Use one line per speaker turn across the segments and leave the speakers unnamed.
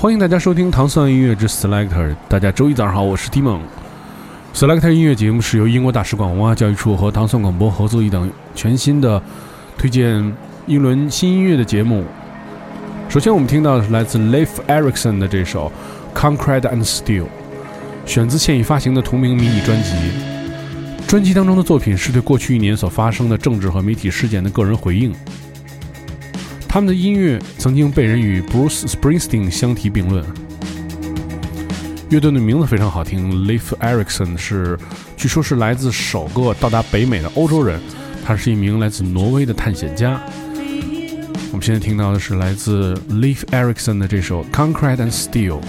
欢迎大家收听糖蒜音乐之 Selector。大家周一早上好，我是 Dimon。Selector 音乐节目是由英国大使馆文化教育处和糖蒜广播合作一档全新的推荐英伦新音乐的节目。首先，我们听到的是来自 Leif Erikson 的这首《Concrete and Steel》，选自现已发行的同名迷你专辑。专辑当中的作品是对过去一年所发生的政治和媒体事件的个人回应。他们的音乐曾经被人与 Bruce Springsteen 相提并论。乐队的名字非常好听，Leif Erikson 是，据说是来自首个到达北美的欧洲人，他是一名来自挪威的探险家。我们现在听到的是来自 Leif Erikson 的这首《Concrete and Steel》。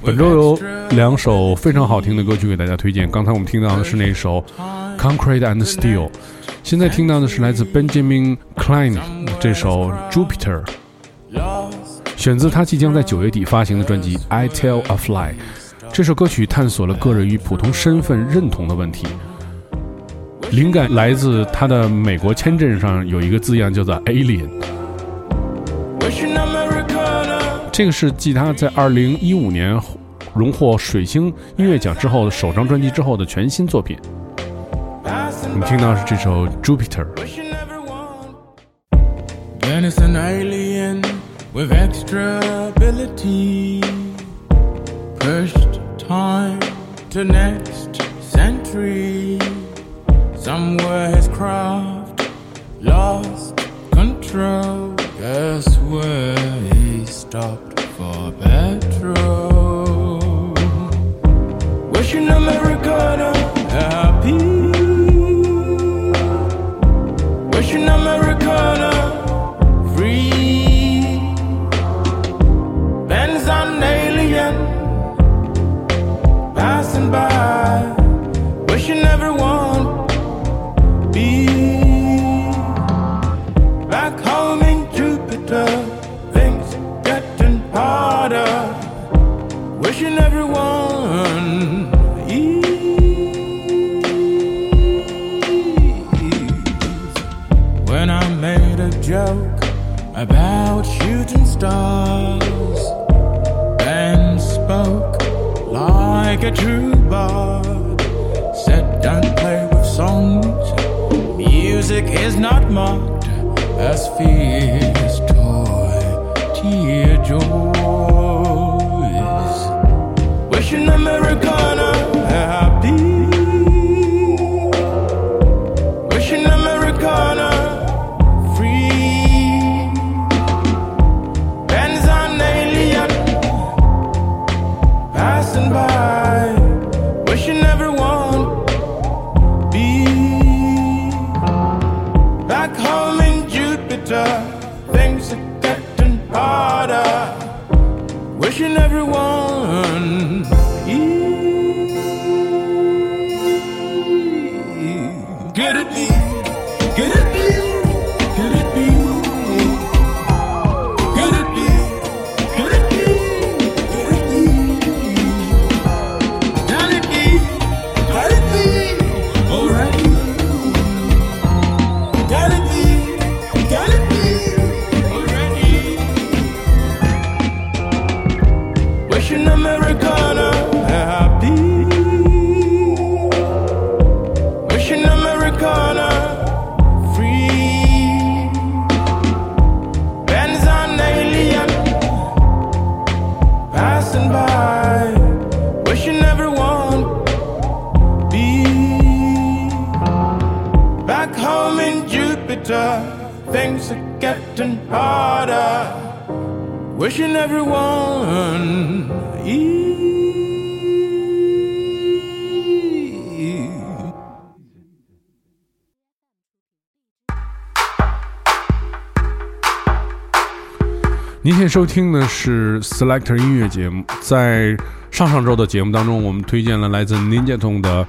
本周有两首非常好听的歌曲给大家推荐。刚才我们听到的是那首《Concrete and Steel》，现在听到的是来自 Benjamin Klein 这首《Jupiter》，选自他即将在九月底发行的专辑《I Tell a Fly》。这首歌曲探索了个人与普通身份认同的问题，灵感来自他的美国签证上有一个字样叫做 “alien”。这个是继他在二零一五年荣获水星音乐奖之后的首张专辑之后的全新作品。我们听到是这首《Jupiter》。With extra ability, Pushed time to next century. Somewhere his craft lost control. Guess where he stopped bedroom. yo wishing everyone ease. 您现在收听的是 Selector 音乐节目。在上上周的节目当中，我们推荐了来自 Ninja Tong 的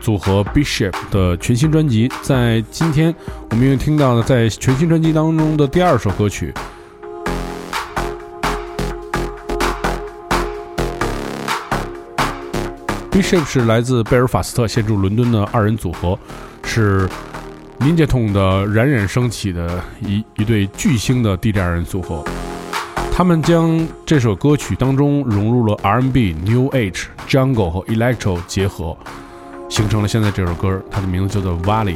组合 Bishop 的全新专辑。在今天，我们又听到了在全新专辑当中的第二首歌曲。Bishop 是来自贝尔法斯特，现住伦敦的二人组合，是 Ninja Tone 的冉冉升起的一一对巨星的地二人组合。他们将这首歌曲当中融入了 R&B、New Age、Jungle 和 Electro 结合，形成了现在这首歌，它的名字叫做 Valley。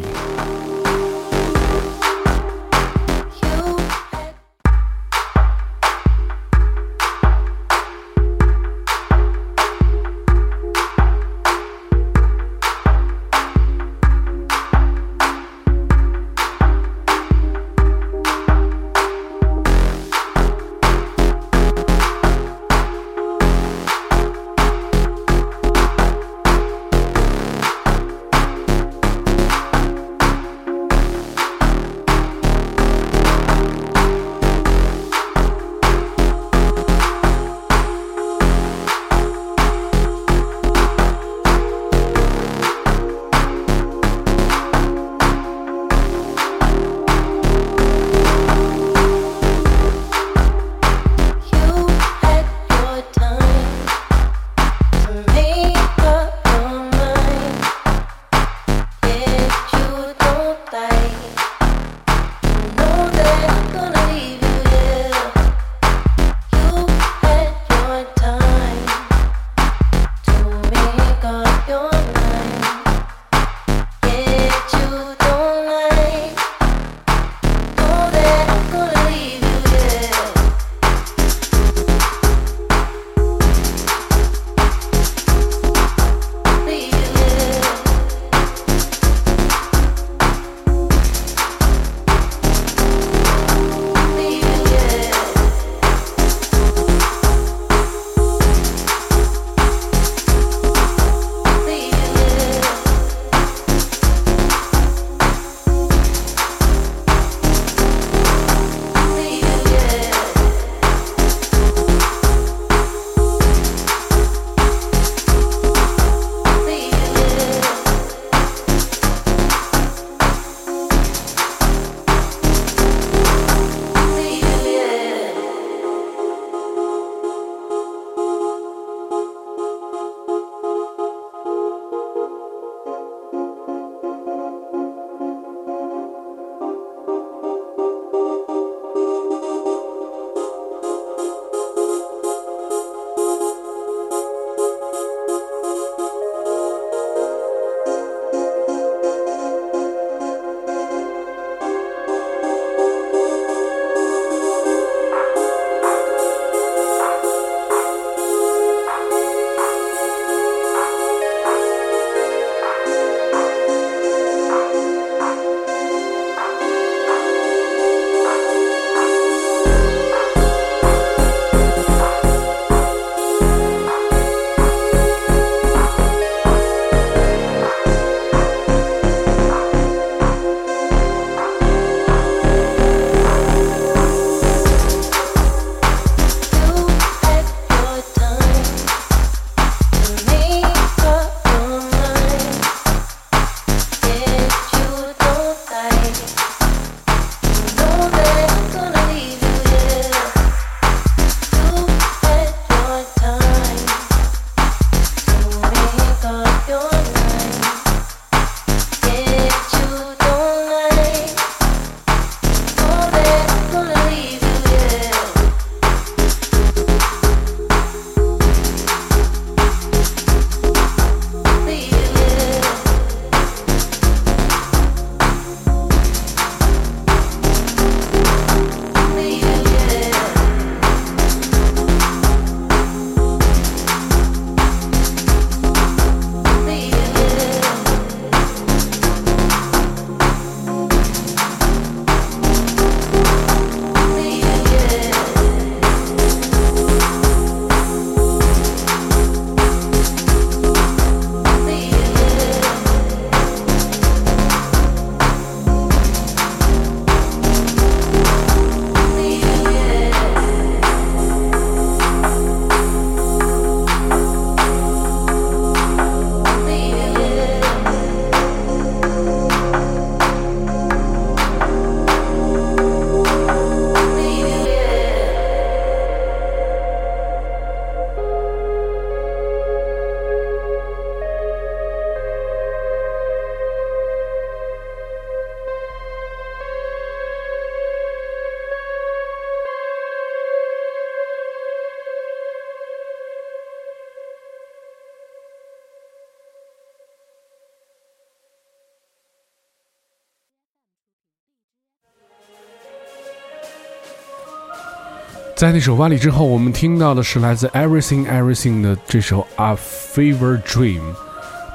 在那首《瓦里》之后，我们听到的是来自 Everything Everything 的这首《A Fever Dream》，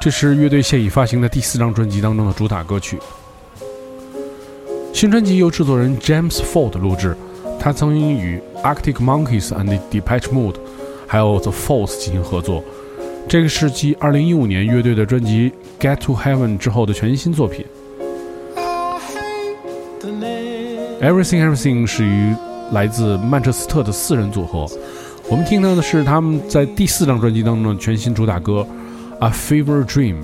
这是乐队现已发行的第四张专辑当中的主打歌曲。新专辑由制作人 James Ford 录制，他曾经与 Arctic Monkeys and Depeche Mode，还有 The Falls 进行合作。这个是继2015年乐队的专辑《Get to Heaven》之后的全新作品。Everything Everything 是于来自曼彻斯特的四人组合，我们听到的是他们在第四张专辑当中的全新主打歌《A Fever Dream》。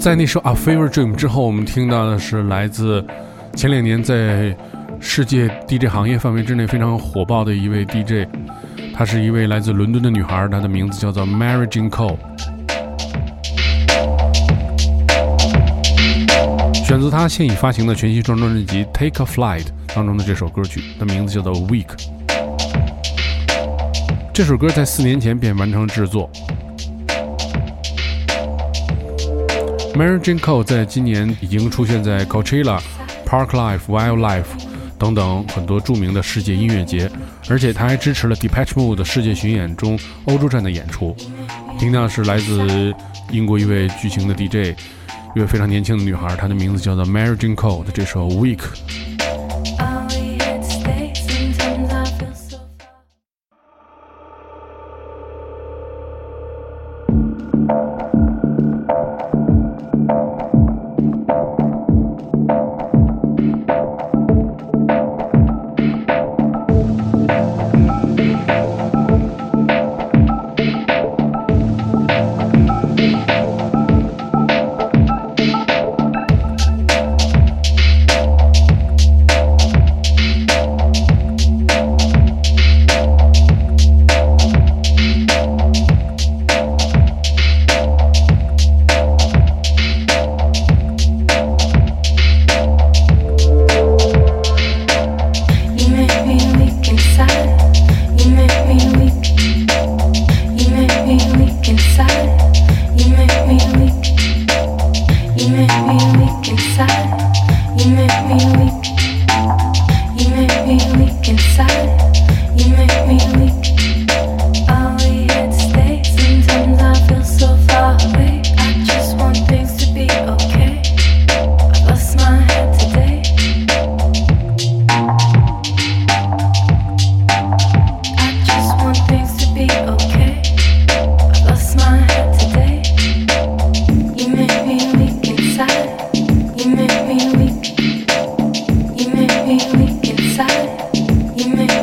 在那首《A Fever Dream》之后，我们听到的是来自前两年在世界 DJ 行业范围之内非常火爆的一位 DJ，她是一位来自伦敦的女孩，她的名字叫做 Mary Jane Cole。选择她现已发行的全新双专辑《Take a Flight》当中的这首歌曲，的名字叫做《Week》。这首歌在四年前便完成制作。Mary Jane coe 在今年已经出现在 Coachella、Parklife、Wildlife 等等很多著名的世界音乐节，而且他还支持了 Depeche Mode 的世界巡演中欧洲站的演出。听到是来自英国一位巨星的 DJ，一位非常年轻的女孩，她的名字叫做 Mary Jane coe 的这首《Week》。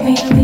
me.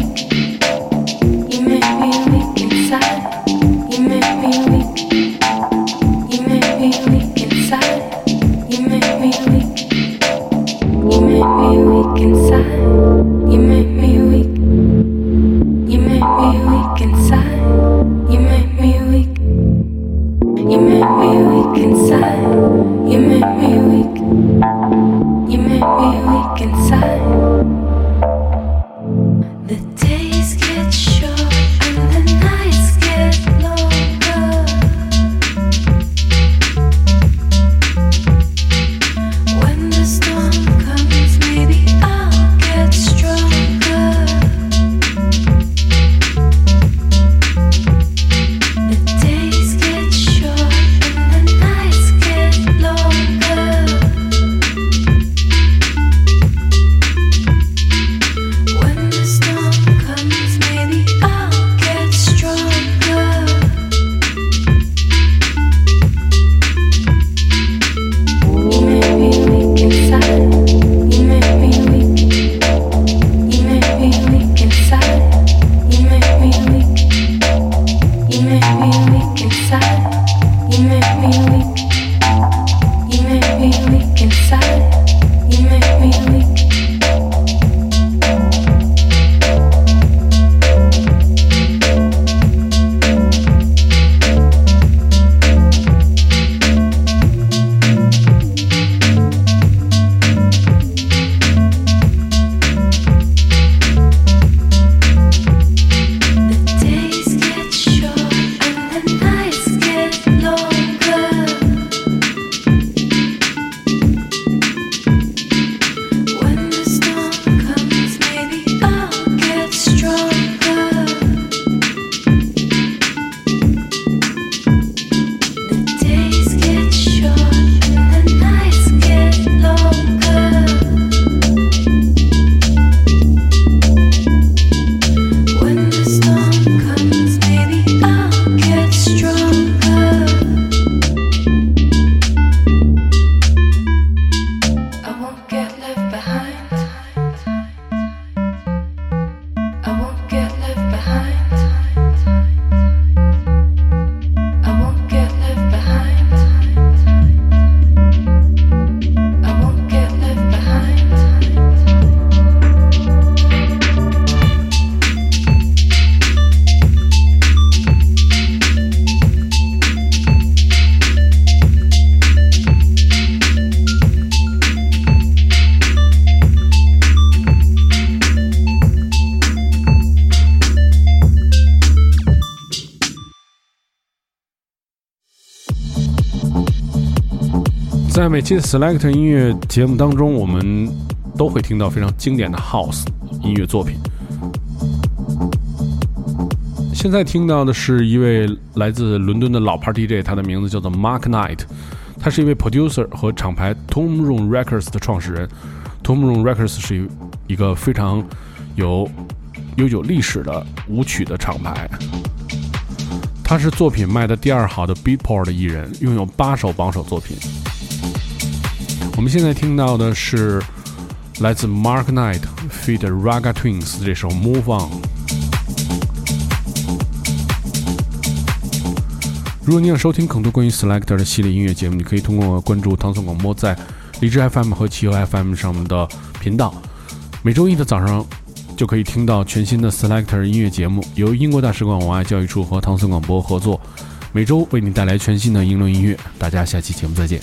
期 Selector 音乐节目当中，我们都会听到非常经典的 House 音乐作品。现在听到的是一位来自伦敦的老牌 DJ，他的名字叫做 Mark Knight，他是一位 producer 和厂牌 Tom Room Records 的创始人。Tom Room Records 是一个非常有悠久历史的舞曲的厂牌。他是作品卖的第二好的 Beatport 艺人，拥有八首榜首作品。我们现在听到的是来自 Mark Knight feat. Raga Twins 这首 Move On。如果你想收听更多关于 Selector 的系列音乐节目，你可以通过关注唐宋广播在荔枝 FM 和汽油 FM 上面的频道。每周一的早上就可以听到全新的 Selector 音乐节目，由英国大使馆文化教育处和唐宋广播合作，每周为你带来全新的英伦音乐。大家下期节目再见。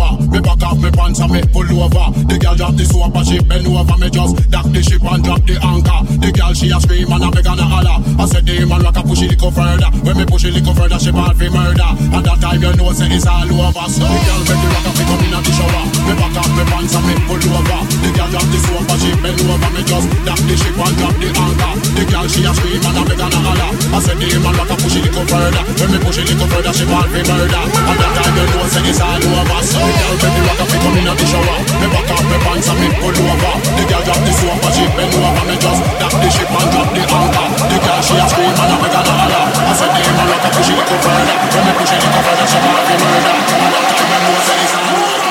wow she
bend over me just dock the ship and drop the anchor. The girl she
a scream and a beg and a holler. I said the man rock a
push it little further. When me push it little further, she ball for murder. At that time you know say it's all over. So the girl make the rock up, come in at the shower. Me back up me pants and me pull over. The girl drop the sofa, she bend over. Me just dock the ship and drop the anchor. The girl she a scream and a beg and a holler. I said the man rock up, push it little further. When me push it little further, she ball for murder. At that time you know say it's all over. So the girl make the rock up, come in inna the shower. Me back up me pants and me pull over. The girl drop the sofa, she bend over. Me just drop the ship and drop the anchor. The girl she a scream and a beg and a holler. I said, "Damn, I like to push it a little further. When me push it a little further, she gonna murder. And I tell me no, say it's a murder."